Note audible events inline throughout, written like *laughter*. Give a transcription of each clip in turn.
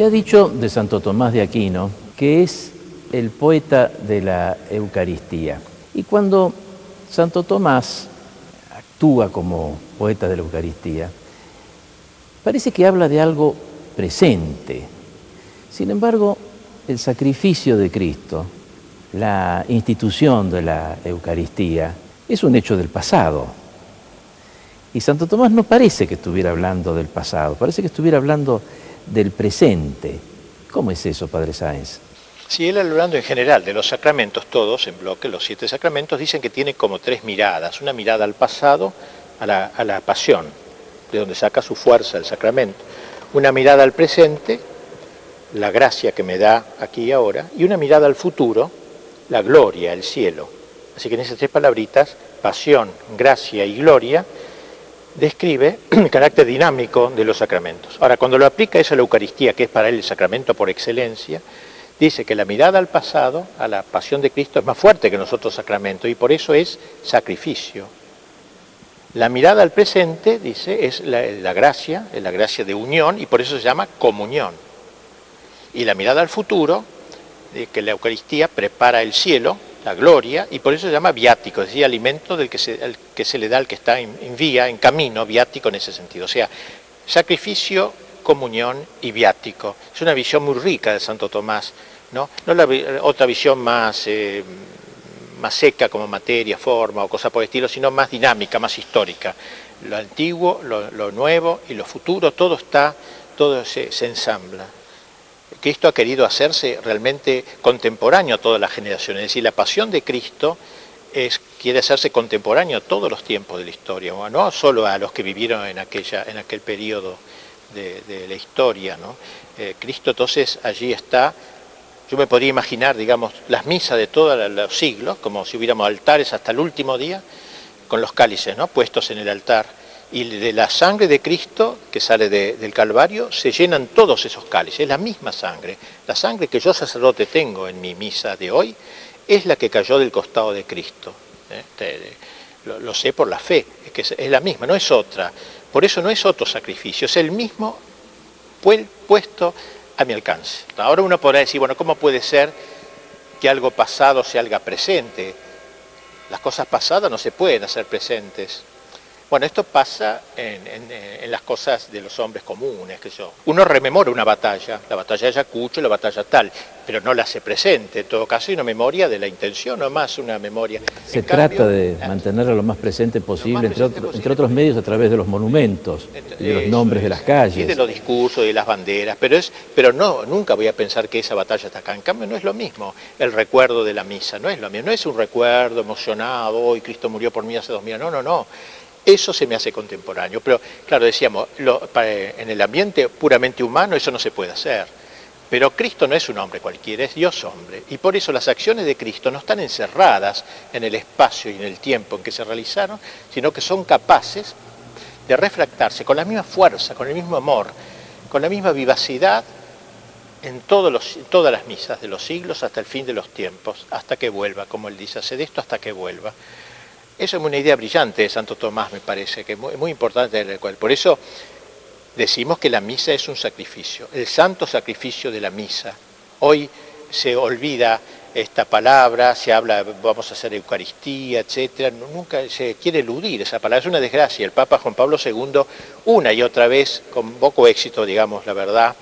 Se ha dicho de Santo Tomás de Aquino que es el poeta de la Eucaristía. Y cuando Santo Tomás actúa como poeta de la Eucaristía, parece que habla de algo presente. Sin embargo, el sacrificio de Cristo, la institución de la Eucaristía, es un hecho del pasado. Y Santo Tomás no parece que estuviera hablando del pasado, parece que estuviera hablando del presente. ¿Cómo es eso, Padre Sáenz? Si él hablando en general de los sacramentos, todos en bloque, los siete sacramentos, dicen que tiene como tres miradas. Una mirada al pasado, a la, a la pasión, de donde saca su fuerza el sacramento. Una mirada al presente, la gracia que me da aquí y ahora, y una mirada al futuro, la gloria, el cielo. Así que en esas tres palabritas, pasión, gracia y gloria, describe *clears throat* el carácter dinámico de los sacramentos. Ahora, cuando lo aplica eso a la Eucaristía, que es para él el sacramento por excelencia, dice que la mirada al pasado, a la pasión de Cristo, es más fuerte que nosotros sacramentos y por eso es sacrificio. La mirada al presente, dice, es la, gracia, es la gracia de unión y por eso se llama comunión. Y la mirada al futuro, que la Eucaristía prepara el cielo, la gloria, y por eso se llama viático, es decir, alimento del que se, que se le da al que está en, vía, en camino, viático en ese sentido. O sea, sacrificio, comunión y viático. Es una visión muy rica de Santo Tomás, ¿no? No la otra visión más, eh, más seca como materia, forma o cosa por el estilo, sino más dinámica, más histórica. Lo antiguo, lo, nuevo y lo futuro, todo está, todo se ensambla. Cristo ha querido hacerse realmente contemporáneo a todas las generaciones, es decir, la pasión de Cristo quiere hacerse contemporáneo a todos los tiempos de la historia, no solo a los que vivieron en, aquella, en aquel periodo de, la historia. ¿no? Eh, Cristo entonces allí está, yo me podría imaginar, digamos, las misas de todos los siglos, como si hubiéramos altares hasta el último día, con los cálices ¿no? puestos en el altar y de la sangre de Cristo que sale del Calvario se llenan todos esos cálices, es la misma sangre. La sangre que yo sacerdote tengo en mi misa de hoy es la que cayó del costado de Cristo. ¿eh? Lo, sé por la fe, es que es la misma, no es otra. Por eso no es otro sacrificio, es el mismo puesto a mi alcance. Ahora uno podrá decir, bueno, ¿cómo puede ser que algo pasado sea algo presente? Las cosas pasadas no se pueden hacer presentes. Bueno, esto pasa en, las cosas de los hombres comunes, que yo. Uno rememora una batalla, la batalla de Ayacucho, la batalla tal, pero no la hace presente. En todo caso, hay una memoria de la intención, no más una memoria. Se trata de mantenerla lo más presente posible, entre, otros medios a través de los monumentos, de los nombres de las calles. Y de los discursos de las banderas, pero, es, pero no, nunca voy a pensar que esa batalla está acá. En cambio, no es lo mismo el recuerdo de la misa, no es lo mismo, no es un recuerdo emocionado, hoy Cristo murió por mí hace dos mil años, no, no, no eso se me hace contemporáneo. Pero claro, decíamos, en el ambiente puramente humano eso no se puede hacer. Pero Cristo no es un hombre cualquiera, es Dios hombre. Y por eso las acciones de Cristo no están encerradas en el espacio y en el tiempo en que se realizaron, sino que son capaces de refractarse con la misma fuerza, con el mismo amor, con la misma vivacidad en todas las misas de los siglos hasta el fin de los tiempos, hasta que vuelva, como él dice, hace de esto hasta que vuelva. Eso es una idea brillante de Santo Tomás, me parece, que es muy, importante. Por eso decimos que la misa es un sacrificio, el santo sacrificio de la misa. Hoy se olvida esta palabra, se habla, vamos a hacer Eucaristía, etcétera, nunca se quiere eludir esa palabra, es una desgracia. El Papa Juan Pablo II, una y otra vez, con poco éxito, digamos la verdad,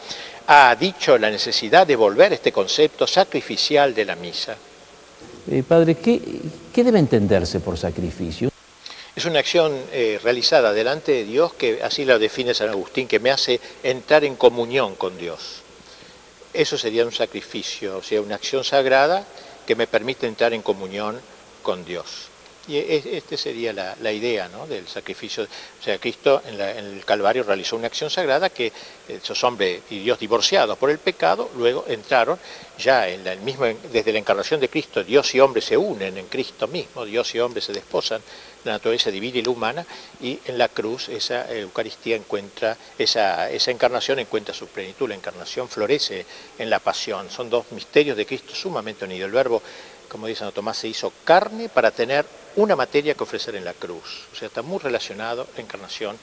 ha dicho la necesidad de volver este concepto sacrificial de la misa. Eh, padre, ¿qué, debe entenderse por sacrificio? Es una acción eh, realizada delante de Dios que así la define San Agustín, que me hace entrar en comunión con Dios. Eso sería un sacrificio, o sea, una acción sagrada que me permite entrar en comunión con Dios. Y esta sería la, idea ¿no? del sacrificio. O sea, Cristo en, el Calvario realizó una acción sagrada que esos hombres y Dios divorciados por el pecado, luego entraron ya en el mismo, desde la encarnación de Cristo, Dios y hombre se unen en Cristo mismo, Dios y hombre se desposan, la naturaleza divina y la humana, y en la cruz esa Eucaristía encuentra, esa, esa encarnación encuentra su plenitud, la encarnación florece en la pasión. Son dos misterios de Cristo sumamente unidos. El verbo como dice Santo Tomás, se hizo carne para tener una materia que ofrecer en la cruz. O sea, está muy relacionado la encarnación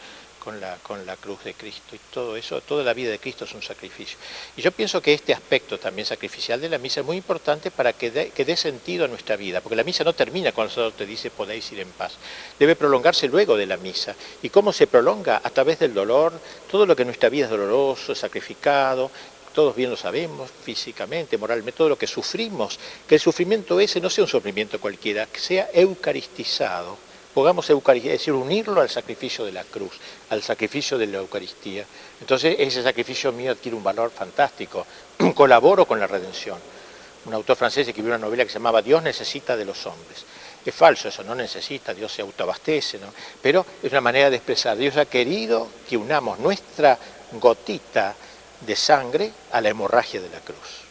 con la, con la cruz de Cristo y todo eso, toda la vida de Cristo es un sacrificio. Y yo pienso que este aspecto también sacrificial de la misa es muy importante para que dé, que sentido a nuestra vida, porque la misa no termina cuando el Señor te dice podéis ir en paz, debe prolongarse luego de la misa. ¿Y cómo se prolonga? A través del dolor, todo lo que en nuestra vida es doloroso, sacrificado, todos bien lo sabemos, físicamente, moralmente, todo lo que sufrimos, que el sufrimiento ese no sea un sufrimiento cualquiera, que sea eucaristizado pongamos Eucaristía, es decir, unirlo al sacrificio de la cruz, al sacrificio de la Eucaristía. Entonces ese sacrificio mío adquiere un valor fantástico, *clears throat* colaboro con la redención. Un autor francés escribió una novela que se llamaba Dios necesita de los hombres. Es falso eso, no necesita, Dios se autoabastece, pero es una manera de expresar, Dios ha querido que unamos nuestra gotita de sangre a la hemorragia de la cruz.